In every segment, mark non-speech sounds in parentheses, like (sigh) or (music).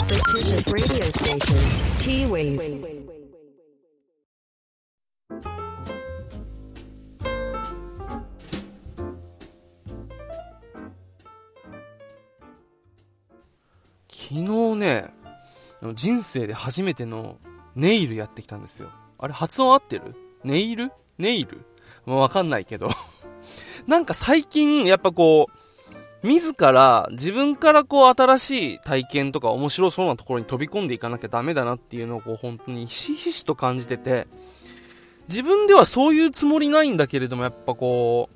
昨日ね、人生で初めてのネイルやってきたんですよ。あれ発音合ってる？ネイル？ネイル？もうわかんないけど。(laughs) なんか最近、やっぱこう、自ら、自分からこう新しい体験とか面白そうなところに飛び込んでいかなきゃダメだなっていうのをこう本当にひしひしと感じてて、自分ではそういうつもりないんだけれども、やっぱこ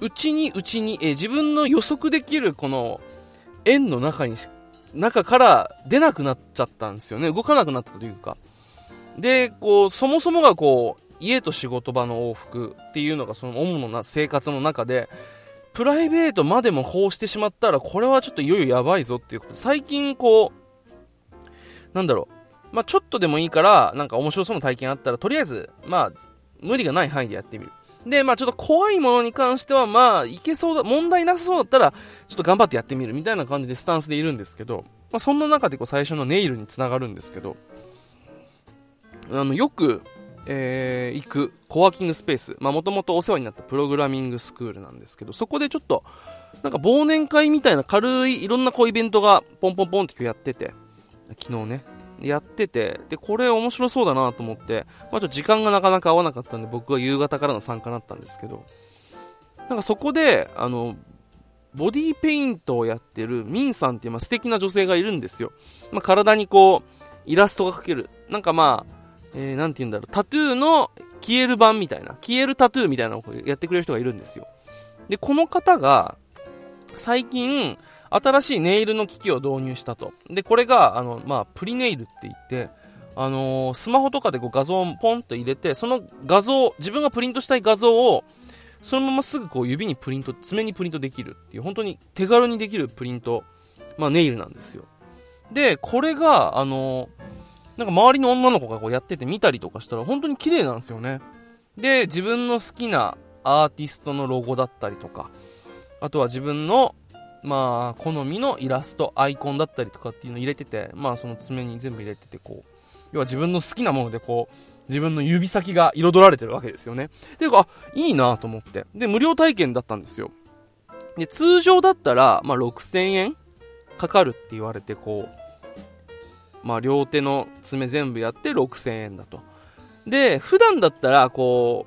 う、うちにうちに、え自分の予測できるこの円の中に中から出なくなっちゃったんですよね。動かなくなったというか。で、こう、そもそもがこう、家と仕事場の往復っていうのがその主な生活の中で、プライベートまでもこうしてしまったら、これはちょっといよいよやばいぞっていうこと、最近こう、なんだろう、まあ、ちょっとでもいいから、なんか面白そうな体験あったら、とりあえず、まあ、無理がない範囲でやってみる。で、まあちょっと怖いものに関しては、まあいけそうだ、問題なさそうだったら、ちょっと頑張ってやってみる。みたいな感じでスタンスでいるんですけど、まあそんな中でこう最初のネイルにつながるんですけど、あの、よく、えー、行くコワーキングスペース、もともとお世話になったプログラミングスクールなんですけど、そこでちょっと、なんか忘年会みたいな軽いいろんなこうイベントがポンポンポンって今日やってて、昨日ね、やってて、で、これ面白そうだなと思って、まあちょっと時間がなかなか合わなかったんで、僕は夕方からの参加だったんですけど、なんかそこで、あの、ボディペイントをやってるミンさんっていう、まあ、素敵な女性がいるんですよ。まあ、体にこう、イラストが描ける。なんかまあ、えー、なんて言うんだろう、タトゥーの消える版みたいな、消えるタトゥーみたいなのをやってくれる人がいるんですよ。で、この方が、最近、新しいネイルの機器を導入したと。で、これが、あの、まあ、プリネイルって言って、あのー、スマホとかでこう画像をポンと入れて、その画像、自分がプリントしたい画像を、そのまますぐこう指にプリント、爪にプリントできるっていう、本当に手軽にできるプリント、まあ、ネイルなんですよ。で、これが、あのー、なんか周りの女の子がこうやってて見たりとかしたら本当に綺麗なんですよね。で、自分の好きなアーティストのロゴだったりとか、あとは自分のまあ、好みのイラスト、アイコンだったりとかっていうのを入れてて、まあ、その爪に全部入れてて、こう、要は自分の好きなものでこう、自分の指先が彩られてるわけですよね。で、あ、いいなと思って。で、無料体験だったんですよ。で、通常だったら、まあ、6000円かかるって言われて、こう、まあ、両手の爪全部やって6000円だと。で、普段だったら、こ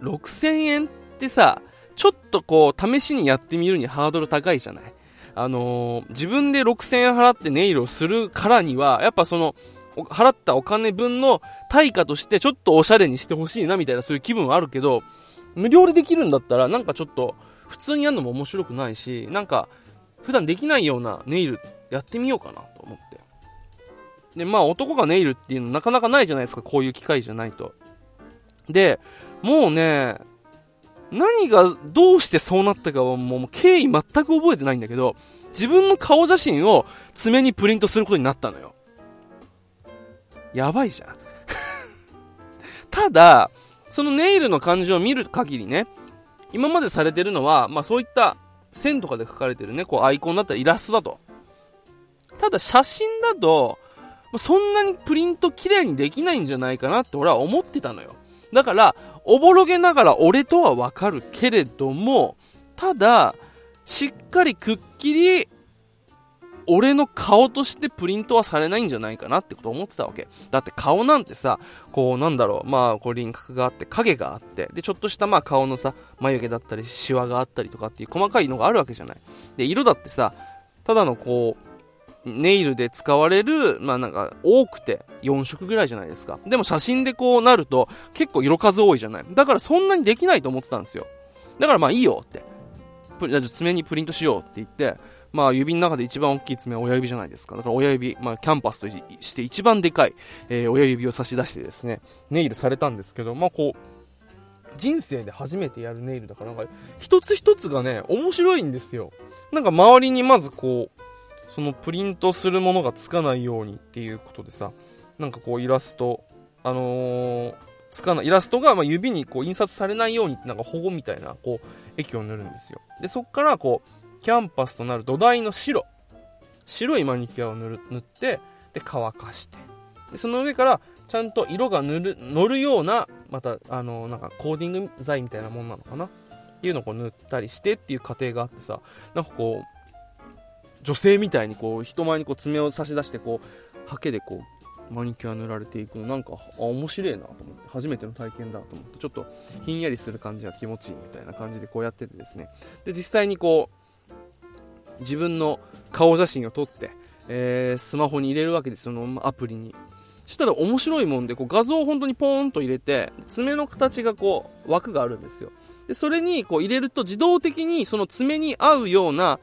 う、6000円ってさ、ちょっとこう、試しにやってみるにハードル高いじゃない？あのー、自分で6000円払ってネイルをするからには、やっぱその、払ったお金分の対価としてちょっとおしゃれにしてほしいなみたいなそういう気分はあるけど、無料でできるんだったらなんかちょっと普通にやるのも面白くないし、なんか普段できないようなネイルやってみようかなと思って。で、まあ男がネイルっていうのなかなかないじゃないですか、こういう機会じゃないと。で、もうね、何がどうしてそうなったかはもう経緯全く覚えてないんだけど、自分の顔写真を爪にプリントすることになったのよ。やばいじゃん。(laughs) ただ、そのネイルの感じを見る限りね、今までされてるのは、まあそういった線とかで書かれてるね、こうアイコンだったらイラストだと。ただ写真だと、そんなにプリント綺麗にできないんじゃないかなって俺は思ってたのよ。だから、おぼろげながら俺とはわかるけれども、ただ、しっかりくっきり、俺の顔としてプリントはされないんじゃないかなってこと思ってたわけ。だって顔なんてさ、こうなんだろう、まあこう輪郭があって、影があって、でちょっとしたまあ顔のさ、眉毛だったり、シワがあったりとかっていう細かいのがあるわけじゃない。で、色だってさ、ただのこう、ネイルで使われる、まあなんか多くて4色ぐらいじゃないですか。でも写真でこうなると結構色数多いじゃない。だからそんなにできないと思ってたんですよ。だからまあいいよって。じゃあ爪にプリントしようって言って、まあ指の中で一番大きい爪は親指じゃないですか。だから親指、まあキャンパスとして一番でかい、えー、親指を差し出してですね、ネイルされたんですけど、まあこう、人生で初めてやるネイルだからなんか一つ一つがね、面白いんですよ。なんか周りにまずこう、そのプリントするものがつかないようにっていうことでさ、なんかこうイラスト、あのー、つかない、イラストがま指にこう印刷されないようになんか保護みたいな、こう、液を塗るんですよ。で、そっからこう、キャンパスとなる土台の白。白いマニキュアを塗る塗ってで乾かしてでその上からちゃんと色が塗る乗るようなまたあのなんかコーディング剤みたいなもんなのかなっていうのをこう塗ったりしてっていう過程があってさなんかこう女性みたいにこう人前にこう爪を差し出してこうハケでこうマニキュア塗られていくのなんかあ面白いなと思って初めての体験だと思ってちょっとひんやりする感じが気持ちいいみたいな感じでこうやっててですね。で実際にこう自分の顔写真を撮って、えー、スマホに入れるわけですそのアプリに。したら面白いもんでこう画像を本当にポーンと入れて爪の形がこう枠があるんですよ。でそれにこう入れると自動的にその爪に合うような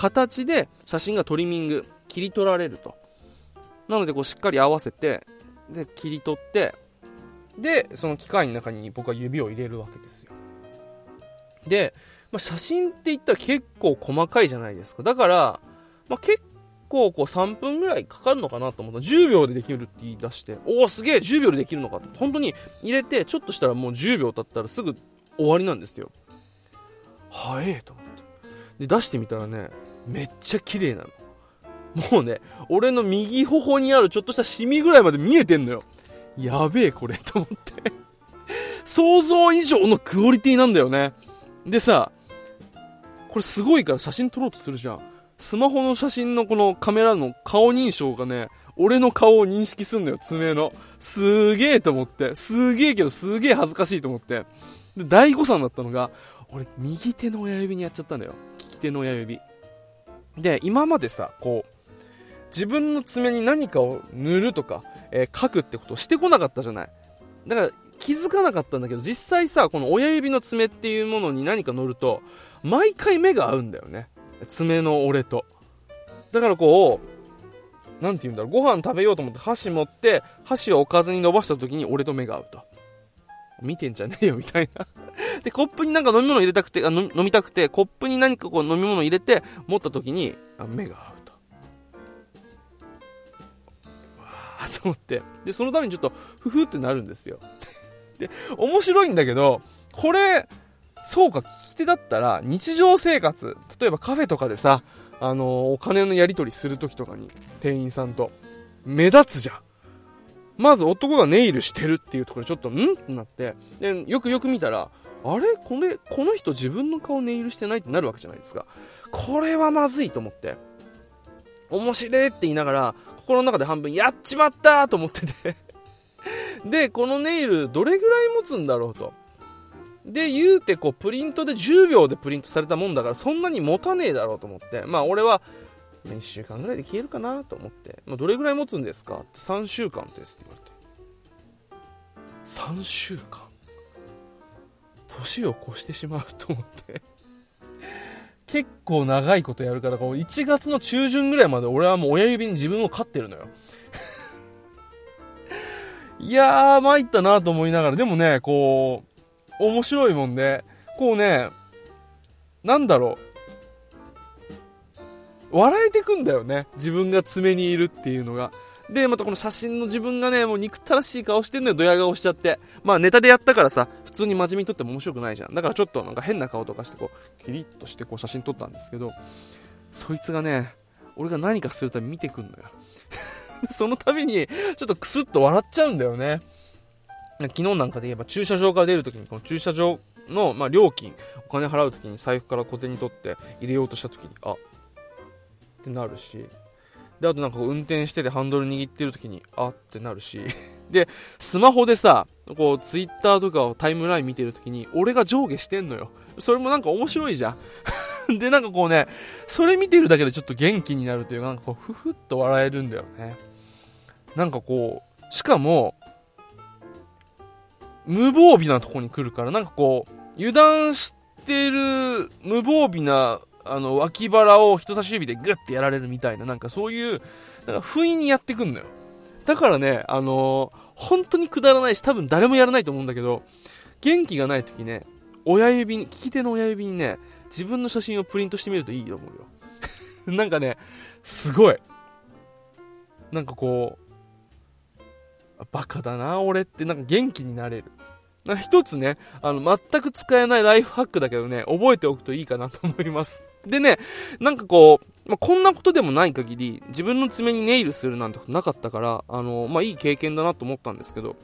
形で写真がトリミング切り取られると。なのでこうしっかり合わせてで切り取ってでその機械の中に僕は指を入れるわけですよ。で、まあ、写真って言ったら結構細かいじゃないですか。だから、まあ、結構こう3分ぐらいかかるのかなと思った。10秒でできるって言い出しておおすげえ10秒でできるのかと。本当に入れてちょっとしたらもう10秒経ったらすぐ終わりなんですよ。早えと思って。で出してみたらねめっちゃ綺麗なの。もうね俺の右頬にあるちょっとしたシミぐらいまで見えてんのよ。やべえこれと思って。想像以上のクオリティなんだよね。でさこれすごいから写真撮ろうとするじゃん。スマホの写真のこのカメラの顔認証がね俺の顔を認識すんのよ爪の。すげえと思って。すげえけどすげえ恥ずかしいと思って。で、大誤算だったのが、俺、右手の親指にやっちゃったんだよ。利き手の親指。で、今までさ、こう、自分の爪に何かを塗るとか、えー、書くってことをしてこなかったじゃない。だから、気づかなかったんだけど、実際さ、この親指の爪っていうものに何か乗ると、毎回目が合うんだよね。爪の俺と。だからこう、なんて言うんだろう、ご飯食べようと思って箸持って、箸をおかずに伸ばした時に俺と目が合うと。見てんじゃねえよ、みたいなで、コップになんか飲み物入れたくて、あ飲みたくて、コップに何かこう飲み物入れて、持った時に、あ目が合うと。わー (laughs) と思って。で、そのためにちょっと、ふふってなるんですよ。(laughs) で、面白いんだけど、これ、そうか、聞き手だったら、日常生活、例えばカフェとかでさ、あのー、お金のやり取りするときとかに、店員さんと、目立つじゃん。まず男がネイルしてるっていうところでちょっと、ん？ってなって、で、よくよく見たら、あれ？これ、この人自分の顔ネイルしてないってなるわけじゃないですか。これはまずいと思って。面白いって言いながら、心の中で半分、やっちまったと思ってて (laughs) で、このネイル、どれぐらい持つんだろうと。で、言うて、こう、プリントで10秒でプリントされたもんだから、そんなに持たねえだろうと思って。まあ、俺は、1週間ぐらいで消えるかなと思って、まあ、どれぐらい持つんですかって3週間ですって言われて3週間？年を越してしまうと思って結構長いことやるからこう1月の中旬ぐらいまで俺はもう親指に自分を飼ってるのよ (laughs) いやー参ったなと思いながらでもねこう面白いもんでこうねなんだろう笑えてくんだよね。自分が爪にいるっていうのが。で、またこの写真の自分がね、もう憎たらしい顔してんのよ、ドヤ顔しちゃって。まあネタでやったからさ、普通に真面目に撮っても面白くないじゃん。だからちょっとなんか変な顔とかしてこう、キリッとしてこう写真撮ったんですけど、そいつがね、俺が何かするたび見てくんのよ。(laughs) その度に、ちょっとクスッと笑っちゃうんだよね。昨日なんかで言えば駐車場から出るときに、この駐車場の、まあ、料金、お金払うときに財布から小銭取って入れようとしたときに、あ、ってなるし、で、あとなんか運転しててハンドル握ってる時に、あってなるし、(laughs) で、スマホでさ、こう、ツイッターとかをタイムライン見てる時に、俺が上下してんのよ。それもなんか面白いじゃん。(laughs) で、なんかこうね、それ見てるだけでちょっと元気になるというか、なんかこう、ふふっと笑えるんだよね。なんかこう、しかも、無防備なとこに来るから、なんかこう、油断してる無防備なあの、脇腹を人差し指でグッてやられるみたいな、なんかそういう、なんか不意にやってくんのよ。だからね、あのー、本当にくだらないし、多分誰もやらないと思うんだけど、元気がない時ね、親指に、利き手の親指にね、自分の写真をプリントしてみるといいと思うよ。(laughs) なんかね、すごい。なんかこう、バカだな、俺ってなんか元気になれる。一つね、あの、全く使えないライフハックだけどね、覚えておくといいかなと思います。でね、なんかこう、まあ、こんなことでもない限り、自分の爪にネイルするなんてことなかったから、あの、まあ、いい経験だなと思ったんですけど、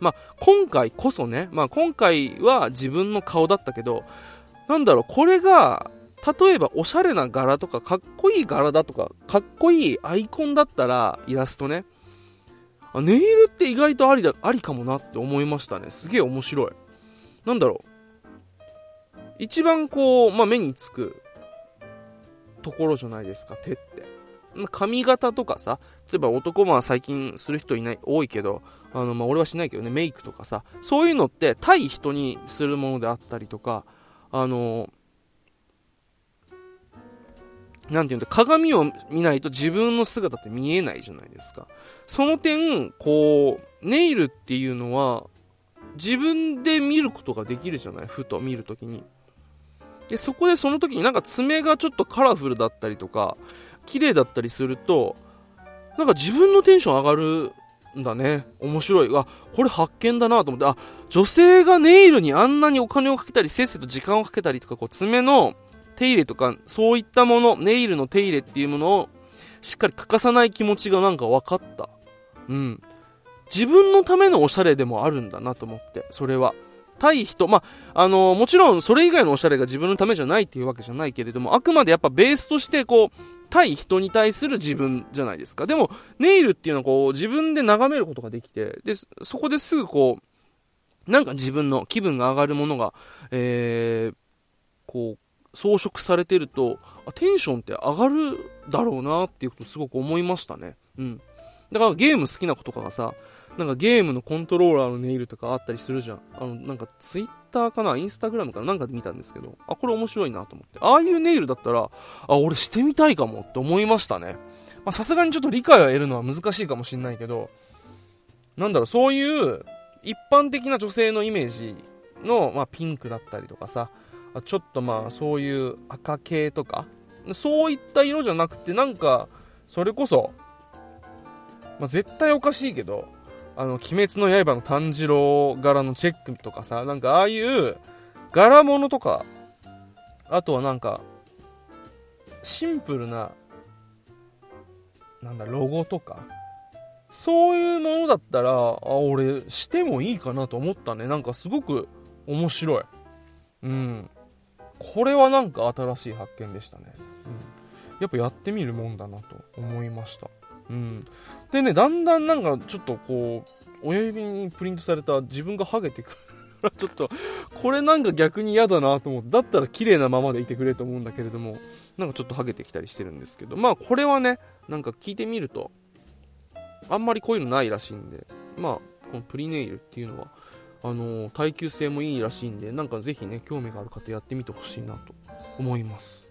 まあ、今回こそね、まあ、今回は自分の顔だったけど、なんだろう、これが、例えばおしゃれな柄とか、かっこいい柄だとか、かっこいいアイコンだったら、イラストね、あネイルって意外とありだ、ありかもなって思いましたね。すげえ面白い。なんだろう。一番こう、まあ、目につくところじゃないですか、手って。髪型とかさ、例えば男は最近する人いない、多いけど、あの、まあ、俺はしないけどね、メイクとかさ、そういうのって対人にするものであったりとか、あの、なんていうんだ、鏡を見ないと自分の姿って見えないじゃないですか。その点、こう、ネイルっていうのは、自分で見ることができるじゃないふと見るときに。で、そこでその時になんか爪がちょっとカラフルだったりとか、綺麗だったりすると、なんか自分のテンション上がるんだね。面白い。あ、これ発見だなと思って、あ、女性がネイルにあんなにお金をかけたり、せっせと時間をかけたりとか、こう爪の手入れとか、そういったもの、ネイルの手入れっていうものを、しっかり欠かさない気持ちがなんか分かった。うん。自分のためのおしゃれでもあるんだなと思って、それは。対人、まあ、あのー、もちろんそれ以外のおしゃれが自分のためじゃないっていうわけじゃないけれども、あくまでやっぱベースとしてこう、対人に対する自分じゃないですか。でも、ネイルっていうのはこう、自分で眺めることができて、で、そこですぐこう、なんか自分の気分が上がるものが、えー、こう、装飾されてると、テンションって上がるだろうなっていうことすごく思いましたね。うん。だからゲーム好きな子とかがさ、なんかゲームのコントローラーのネイルとかあったりするじゃん。あの、なんかツイッターかな？インスタグラムかな？なんかで見たんですけど、あ、これ面白いなと思って。ああいうネイルだったら、あ、俺してみたいかもって思いましたね。まさすがにちょっと理解を得るのは難しいかもしんないけど、なんだろう、そういう一般的な女性のイメージの、まあ、ピンクだったりとかさ、ちょっとまあそういう赤系とかそういった色じゃなくてなんかそれこそ、まあ、絶対おかしいけどあの、鬼滅の刃の炭治郎柄のチェックとかさ、なんかああいう柄物とか、あとはなんか、シンプルな、なんだ、ロゴとか、そういうものだったら、あ、俺、してもいいかなと思ったね。なんかすごく面白い。うん。これはなんか新しい発見でしたね、うん、やっぱやってみるもんだなと思いました、うん、でねだんだんなんかちょっとこう親指にプリントされた自分がハゲてくるちょっと、これなんか逆に嫌だなと思って、だったら綺麗なままでいてくれと思うんだけれども、なんかちょっとハゲてきたりしてるんですけど、まあこれはね、なんか聞いてみると、あんまりこういうのないらしいんで、まあ、このプリネイルっていうのは、あの耐久性もいいらしいんでなんかぜひね興味がある方やってみてほしいなと思います。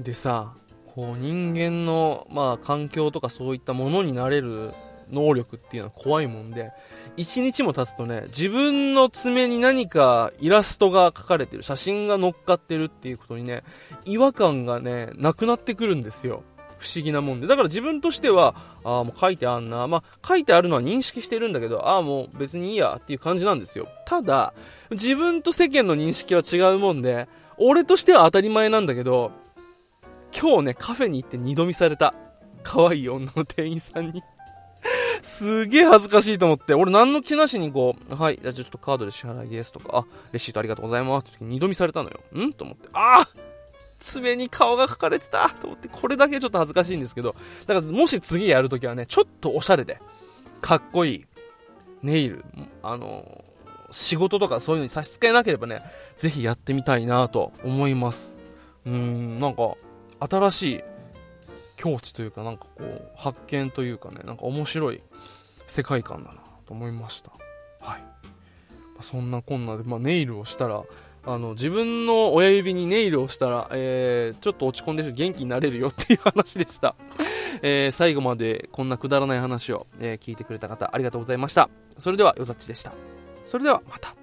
でさこう人間の、まあ、環境とかそういったものになれる能力っていうのは怖いもんで、一日も経つとね、自分の爪に何かイラストが描かれてる、写真が乗っかってるっていうことにね、違和感がね、なくなってくるんですよ。不思議なもんで。だから自分としては、ああ、もう書いてあんな。まあ、書いてあるのは認識してるんだけど、ああ、もう別にいいやっていう感じなんですよ。ただ、自分と世間の認識は違うもんで、俺としては当たり前なんだけど、今日ね、カフェに行って二度見された。可愛い女の店員さんに。すげえ恥ずかしいと思って、俺何の気なしにこう、はい、じゃあちょっとカードで支払いですとか、あ、レシートありがとうございますって。二度見されたのよ。ん？と思って、ああ爪に顔が描かれてた。と思って、これだけちょっと恥ずかしいんですけど、だからもし次やるときはね、ちょっとおしゃれで、かっこいい、ネイル、あの仕事とかそういうのに差し支えなければね、ぜひやってみたいなと思います。うーん、なんか、新しい境地というか、なんかこう、発見というかね、なんか面白い世界観だなと思いました。はい。そんなこんなで、まあ、ネイルをしたら、あの、自分の親指にネイルをしたら、えー、ちょっと落ち込んでる元気になれるよっていう話でした。えー、最後までこんなくだらない話を、えー、聞いてくれた方、ありがとうございました。それでは、よざっちでした。それでは、また。